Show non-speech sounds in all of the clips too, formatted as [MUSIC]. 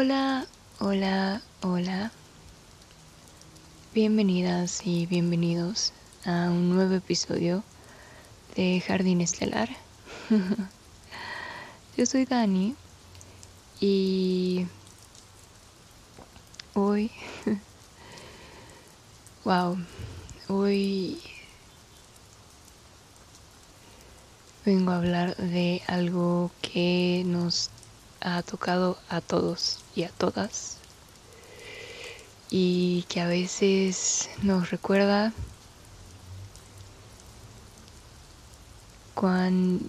Hola, hola, hola. Bienvenidas y bienvenidos a un nuevo episodio de Jardín Estelar. [LAUGHS] Yo soy Dani y hoy, [LAUGHS] wow, hoy vengo a hablar de algo que nos ha tocado a todos y a todas y que a veces nos recuerda cuán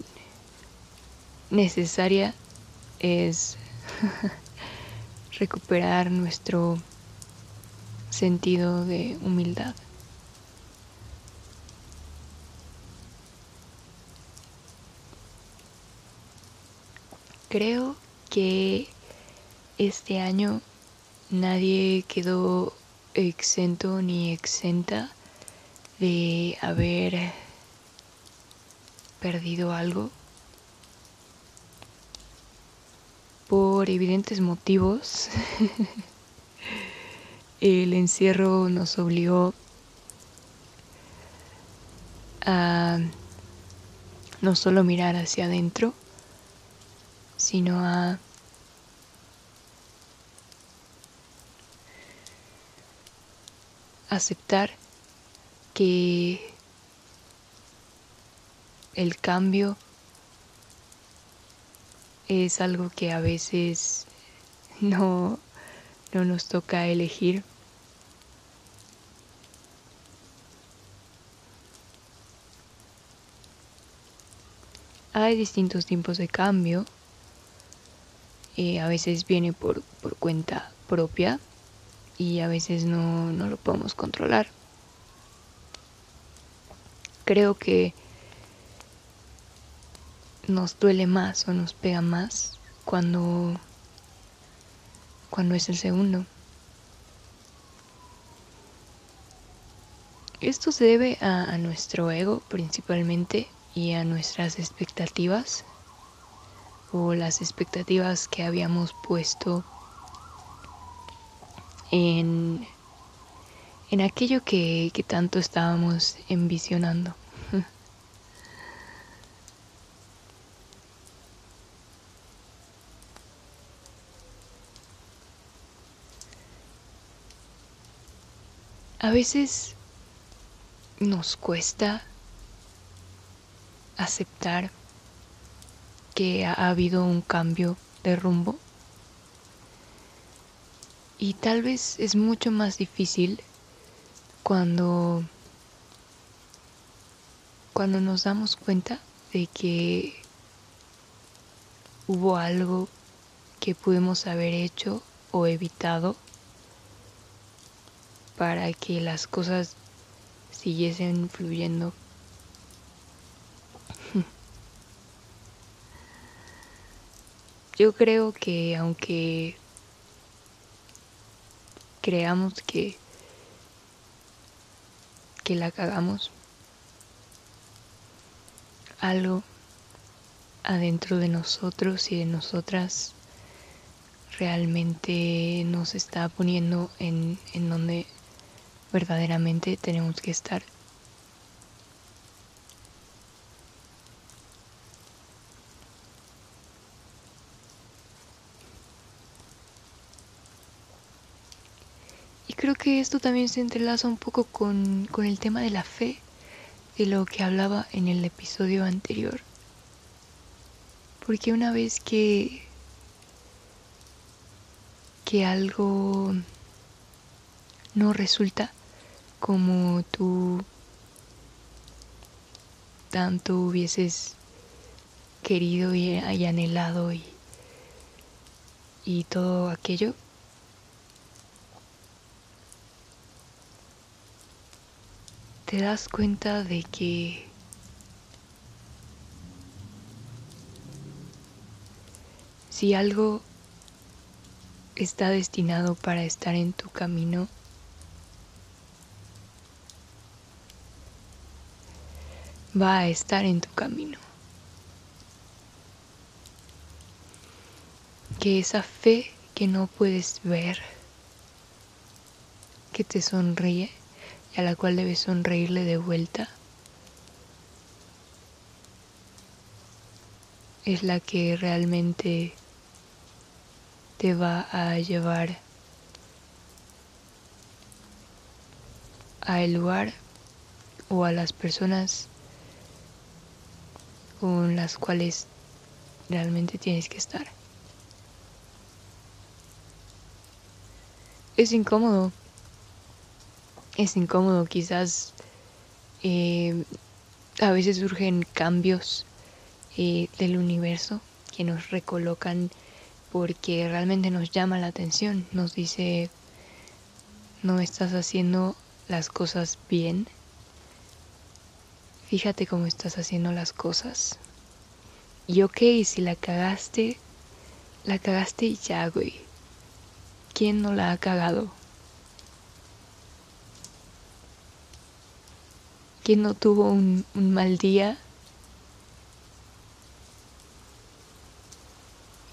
necesaria es [LAUGHS] recuperar nuestro sentido de humildad. Creo que este año nadie quedó exento ni exenta de haber perdido algo por evidentes motivos. [LAUGHS] El encierro nos obligó a no solo mirar hacia adentro, sino a aceptar que el cambio es algo que a veces [LAUGHS] no, no nos toca elegir. Hay distintos tiempos de cambio a veces viene por, por, cuenta propia y a veces no, no lo podemos controlar. Creo que nos duele más o nos pega más cuando cuando es el segundo. Esto se debe a, nuestro ego principalmente y a nuestras expectativas o las expectativas que habíamos puesto en, en aquello que, que tanto estábamos envisionando. [LAUGHS] A veces nos cuesta aceptar que ha habido un cambio de rumbo. Y tal vez es mucho más difícil cuando cuando nos damos cuenta de que hubo algo que pudimos haber hecho o evitado para que las cosas siguiesen fluyendo Yo creo que aunque creamos que que la cagamos, algo adentro de nosotros y de nosotras realmente nos está poniendo en, en donde verdaderamente tenemos que estar. Creo que esto también se entrelaza un poco con, con el tema de la fe, de lo que hablaba en el episodio anterior. Porque una vez que, que algo no resulta como tú tanto hubieses querido y, anhelado y, y todo aquello, te das cuenta de que si algo está destinado para estar en tu camino, va a estar en tu camino. Que esa fe que no puedes ver, que te sonríe y a la cual debes sonreírle de vuelta. Es la que realmente te va a llevar al lugar o a las personas con las cuales realmente tienes que estar. Es incómodo, es incómodo, quizás eh, a veces surgen cambios eh, del universo que nos recolocan porque realmente nos llama la atención, nos dice, no estás haciendo las cosas bien, fíjate cómo estás haciendo las cosas. Y ok, si la cagaste, la cagaste y ya, güey. ¿Quién no la ha cagado? ¿Quién no tuvo un, un mal día?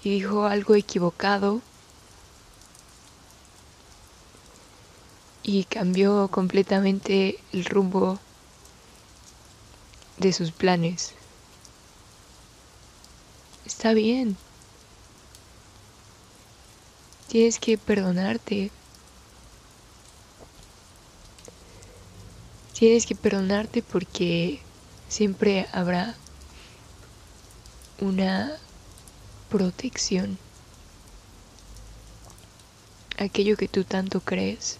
Y dijo algo equivocado. Y cambió completamente el rumbo de sus planes. Está bien. Tienes que perdonarte. Tienes que perdonarte porque siempre habrá una protección. Aquello que tú tanto crees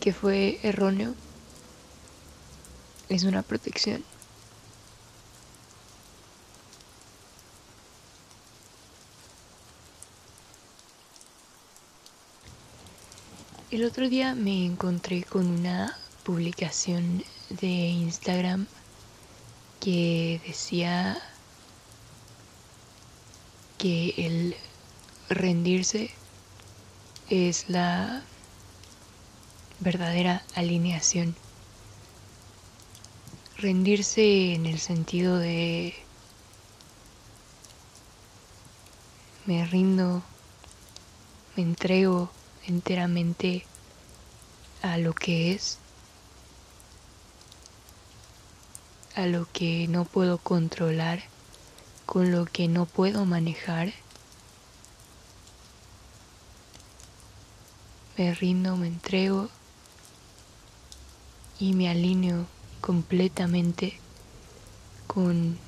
que fue erróneo es una protección. El otro día me encontré con una publicación de Instagram que decía que el rendirse es la verdadera alineación. Rendirse en el sentido de me rindo, me entrego enteramente a lo que es, a lo que no puedo controlar, con lo que no puedo manejar. Me rindo, me entrego y me alineo completamente con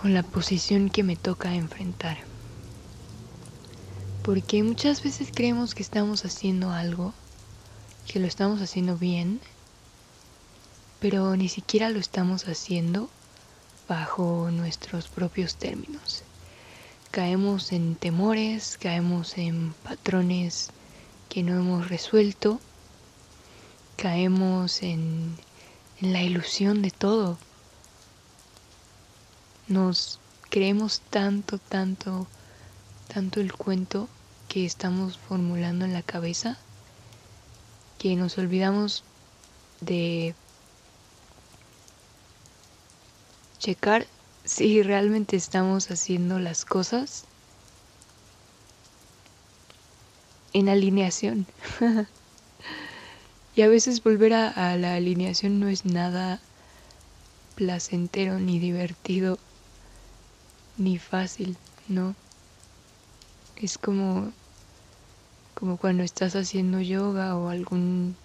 con la posición que me toca enfrentar. Porque muchas veces creemos que estamos haciendo algo, que lo estamos haciendo bien, pero ni siquiera lo estamos haciendo bajo nuestros propios términos. Caemos en temores, caemos en patrones que no hemos resuelto, caemos en, la ilusión de todo. Nos creemos tanto, tanto, tanto el cuento que estamos formulando en la cabeza que nos olvidamos de checar si realmente estamos haciendo las cosas en alineación. [LAUGHS] y a veces volver a, la alineación no es nada placentero, ni divertido, ni fácil, ¿no? Es como, como cuando estás haciendo yoga o algún,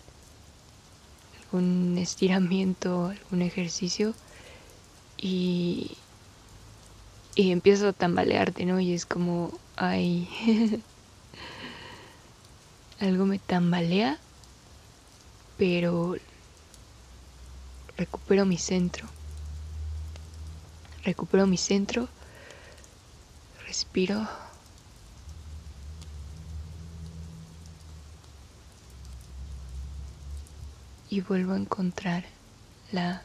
algún estiramiento, algún ejercicio y, y a tambalearte, ¿no? Y es como, ay, [LAUGHS] algo me tambalea, pero recupero mi centro. Recupero mi centro, respiro. Y vuelvo a encontrar la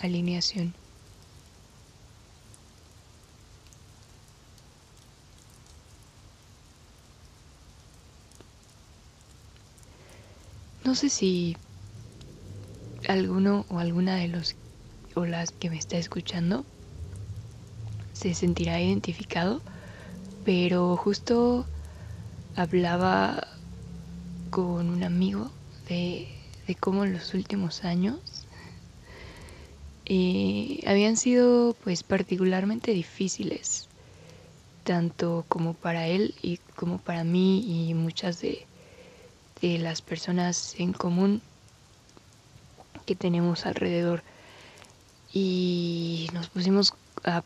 alineación. No sé si alguno o alguna de los o las que me está escuchando se sentirá identificado, pero justo hablaba con un amigo de, cómo en los últimos años eh, habían sido pues particularmente difíciles, tanto como para él y como para mí y muchas de, las personas en común que tenemos alrededor. Y nos pusimos a,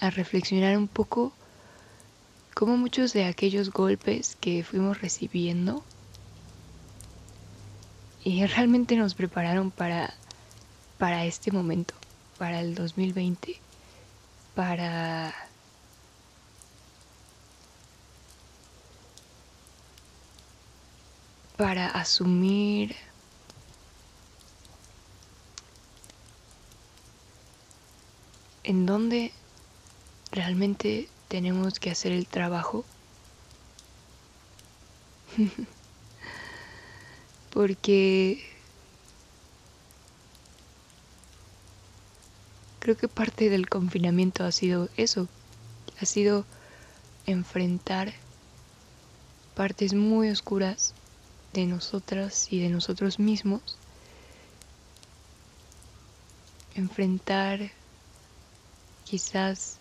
a reflexionar un poco cómo muchos de aquellos golpes que fuimos recibiendo y [LAUGHS] realmente nos prepararon para para este momento, para el 2020, para para asumir en dónde realmente tenemos que hacer el trabajo. [LAUGHS] Porque Creo que parte del confinamiento ha sido eso, ha sido enfrentar partes muy oscuras de nosotras y de nosotros mismos, enfrentar quizás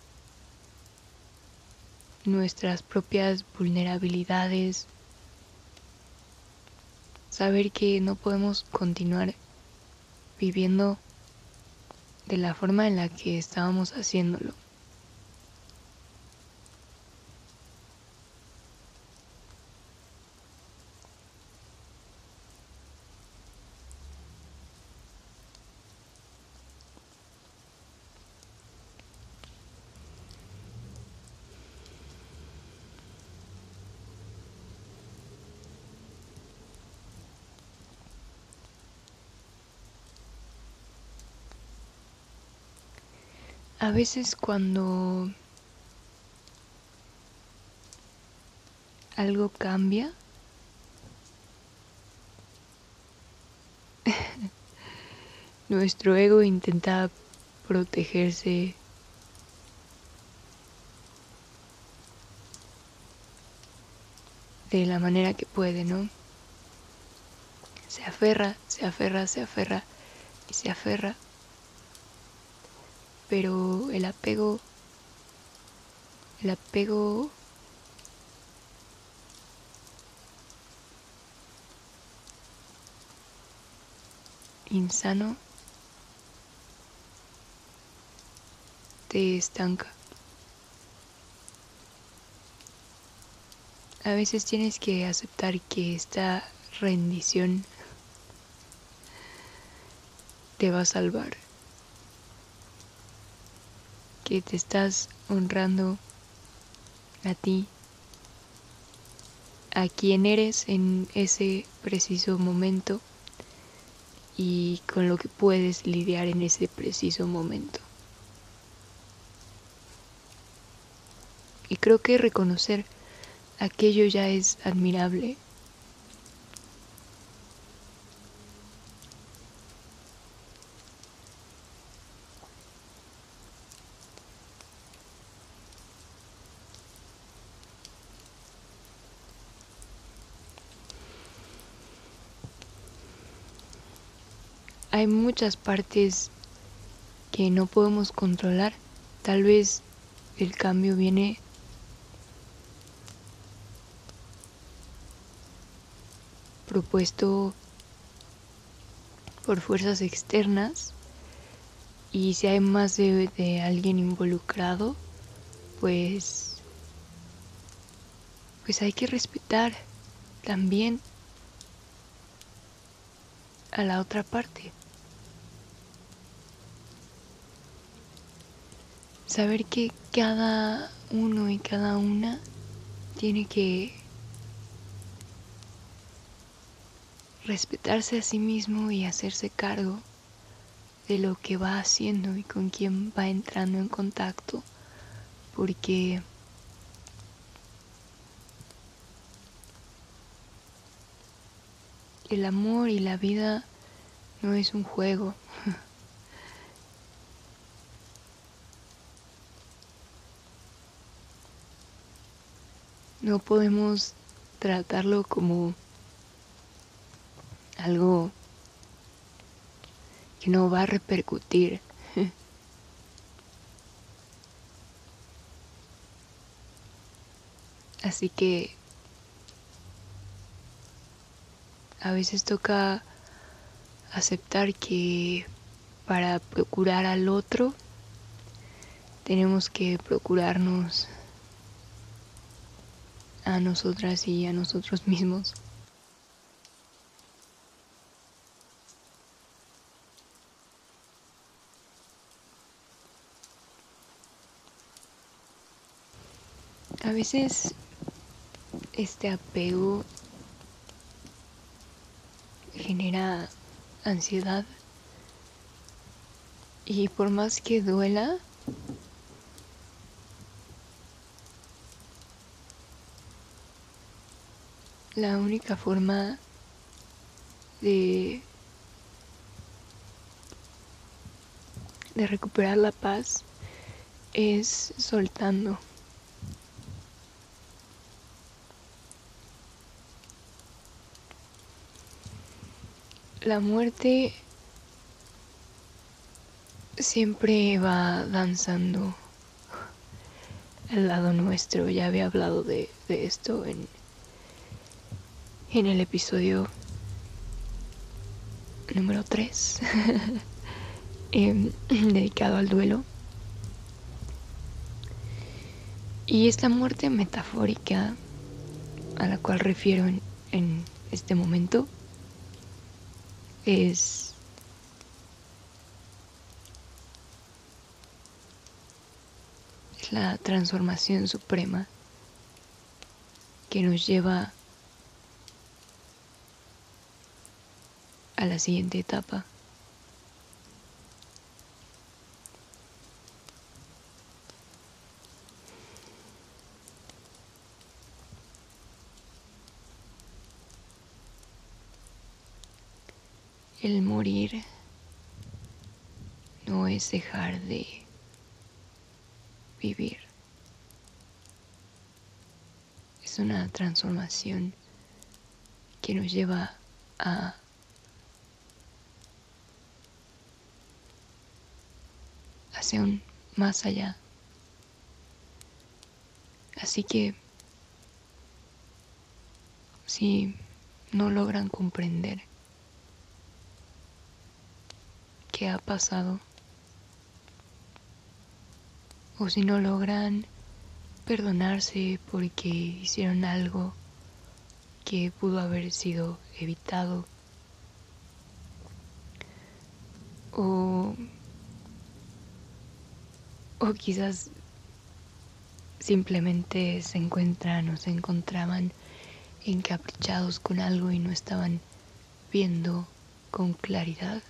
nuestras propias vulnerabilidades, saber que no podemos continuar viviendo de la forma en la que estábamos haciéndolo. A veces cuando algo cambia, [LAUGHS] nuestro ego intenta protegerse de la manera que puede, ¿no? Se aferra, se aferra, se aferra y se aferra pero el apego, el apego insano te estanca. A veces tienes que aceptar que esta rendición te va a salvar que te estás honrando a ti, a quien eres en ese preciso momento y con lo que puedes lidiar en ese preciso momento. Y creo que reconocer aquello ya es admirable hay muchas partes que no podemos controlar. Tal vez el cambio viene propuesto por fuerzas externas y si hay más de, alguien involucrado, pues pues hay que respetar también a la otra parte. Saber que cada uno y cada una tiene que respetarse a sí mismo y hacerse cargo de lo que va haciendo y con quién va entrando en contacto, porque el amor y la vida no es un juego. [LAUGHS] no podemos tratarlo como algo que no va a repercutir. [LAUGHS] Así que a veces toca aceptar que para procurar al otro tenemos que procurarnos a nosotras y a nosotros mismos. A veces este apego genera ansiedad y por más que duela, la única forma de, de recuperar la paz es soltando. La muerte siempre va danzando al lado nuestro. Ya había hablado de, de esto en, en el episodio número 3, [LAUGHS] em, dedicado al duelo. Y esta muerte metafórica a la cual refiero en, en este momento es la transformación suprema que nos lleva a la siguiente etapa. El morir no es dejar de vivir. Es una transformación que nos lleva a más allá. Así que si no logran comprender qué ha pasado, o si no logran perdonarse porque hicieron algo que pudo haber sido evitado, o o quizás simplemente se encuentran o se encontraban encaprichados con algo y no estaban viendo con claridad.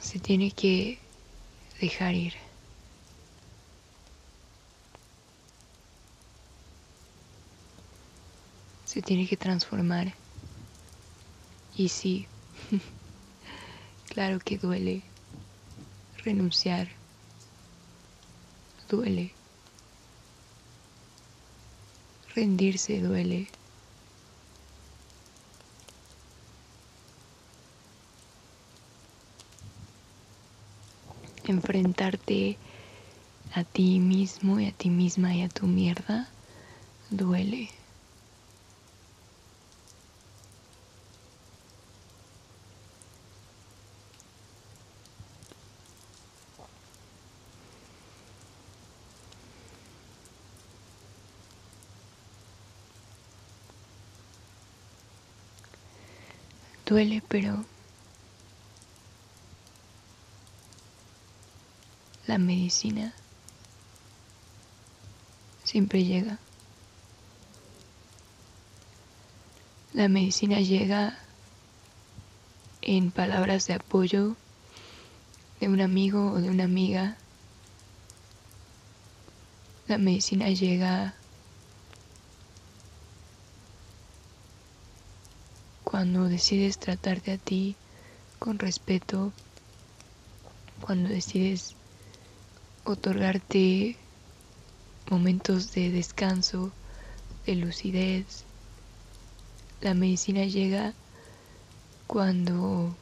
Se tiene que dejar ir. Se tiene que transformar. Y sí, [LAUGHS] claro que duele renunciar, duele, rendirse duele. Enfrentarte a ti mismo y a ti misma y a tu mierda duele. Duele, pero la medicina siempre llega. La medicina llega en palabras de apoyo de un amigo o de una amiga. La medicina llega cuando decides tratarte a ti con respeto, cuando decides otorgarte momentos de descanso, de lucidez. La medicina llega cuando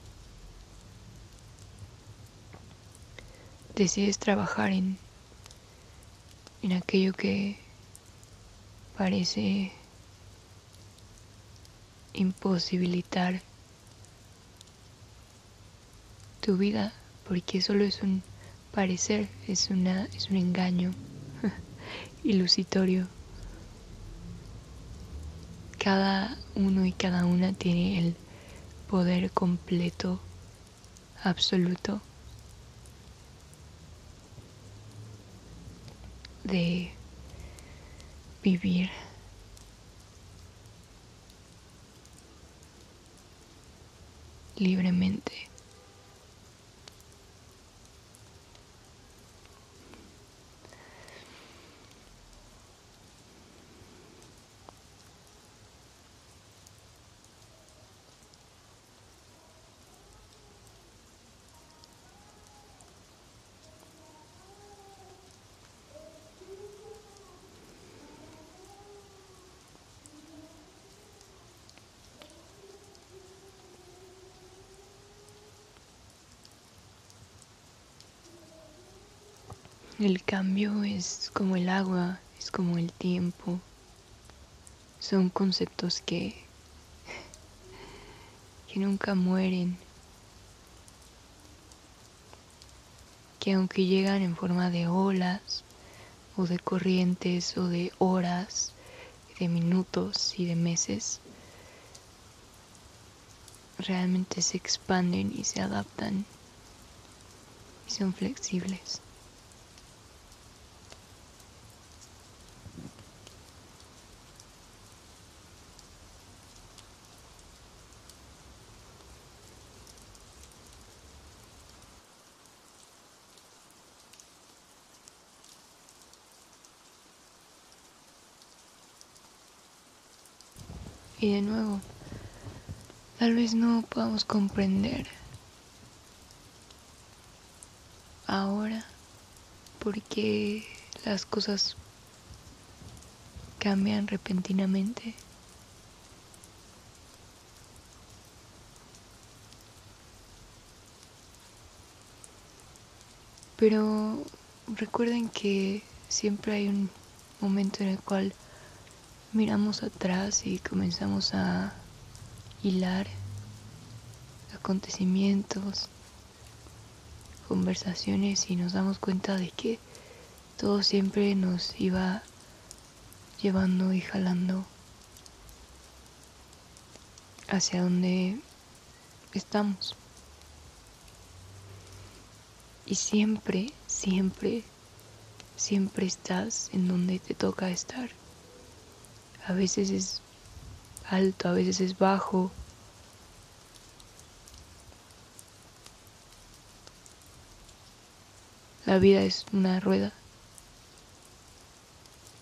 decides trabajar en, en aquello que parece imposibilitar tu vida porque solo es un parecer, es, una, es un engaño [LAUGHS] ilusitorio. Cada uno y cada una tiene el poder completo, absoluto, de vivir libremente. El cambio es como el agua, es como el tiempo. Son conceptos que, que nunca mueren, que aunque llegan en forma de olas o de corrientes o de horas, de minutos y de meses, realmente se expanden y se adaptan y son flexibles. Y de nuevo, tal vez no podamos comprender ahora por qué las cosas cambian repentinamente. Pero recuerden que siempre hay un momento en el cual miramos atrás y comenzamos a hilar acontecimientos, conversaciones y nos damos cuenta de que todo siempre nos iba llevando y jalando hacia donde estamos. Y siempre, siempre, siempre estás en donde te toca estar a veces es alto, a veces es bajo. La vida es una rueda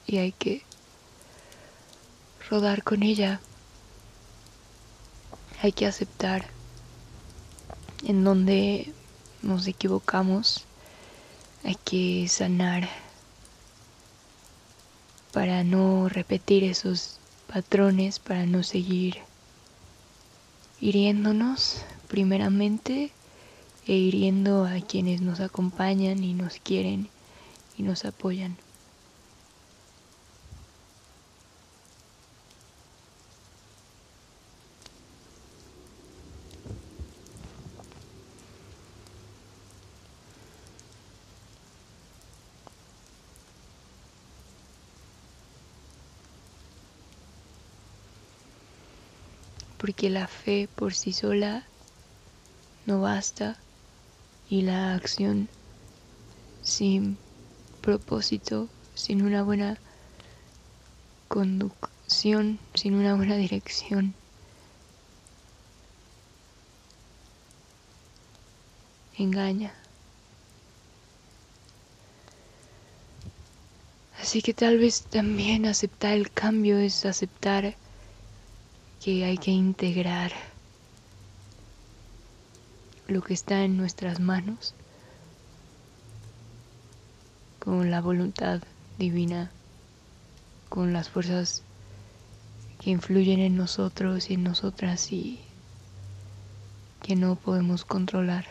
y hay que rodar con ella. Hay que aceptar en donde nos equivocamos. Hay que sanar para no repetir esos patrones, para no seguir hiriéndonos primeramente e hiriendo a quienes nos acompañan y nos quieren y nos apoyan. Porque la fe por sí sola no basta y la acción sin propósito, sin una buena conducción, sin una buena dirección, engaña. Así que tal vez también aceptar el cambio es aceptar que hay que integrar lo que está en nuestras manos con la voluntad divina, con las fuerzas que influyen en nosotros y en nosotras y que no podemos controlar.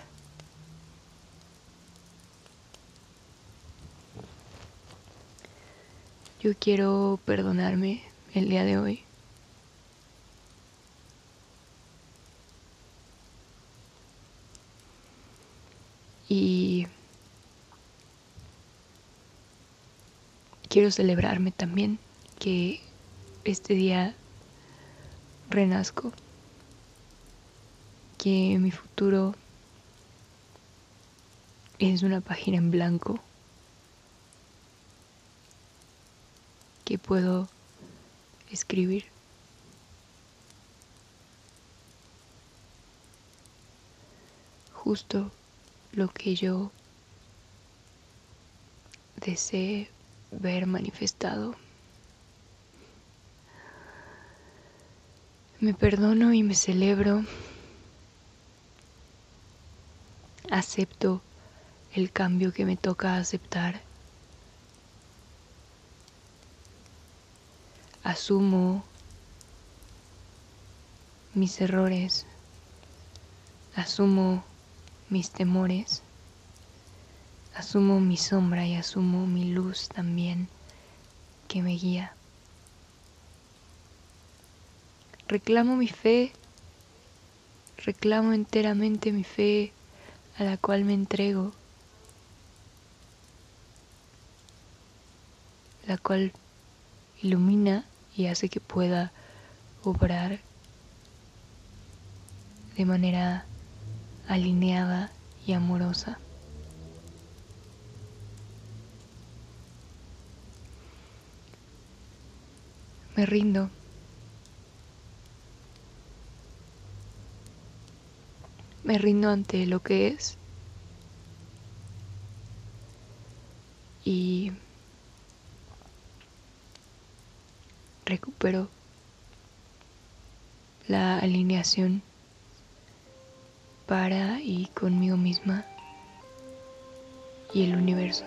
Yo quiero perdonarme el día de hoy. Y quiero celebrarme también que este día renazco, que mi futuro es una página en blanco que puedo escribir. Justo lo que yo desee ver manifestado. Me perdono y me celebro. Acepto el cambio que me toca aceptar. Asumo mis errores. Asumo mis temores. Asumo mi sombra y asumo mi luz también que me guía. Reclamo mi fe, reclamo enteramente mi fe a la cual me entrego, la cual ilumina y hace que pueda obrar de manera alineada y amorosa. Me rindo. Me rindo ante lo que es. Y recupero la alineación para y conmigo misma y el universo.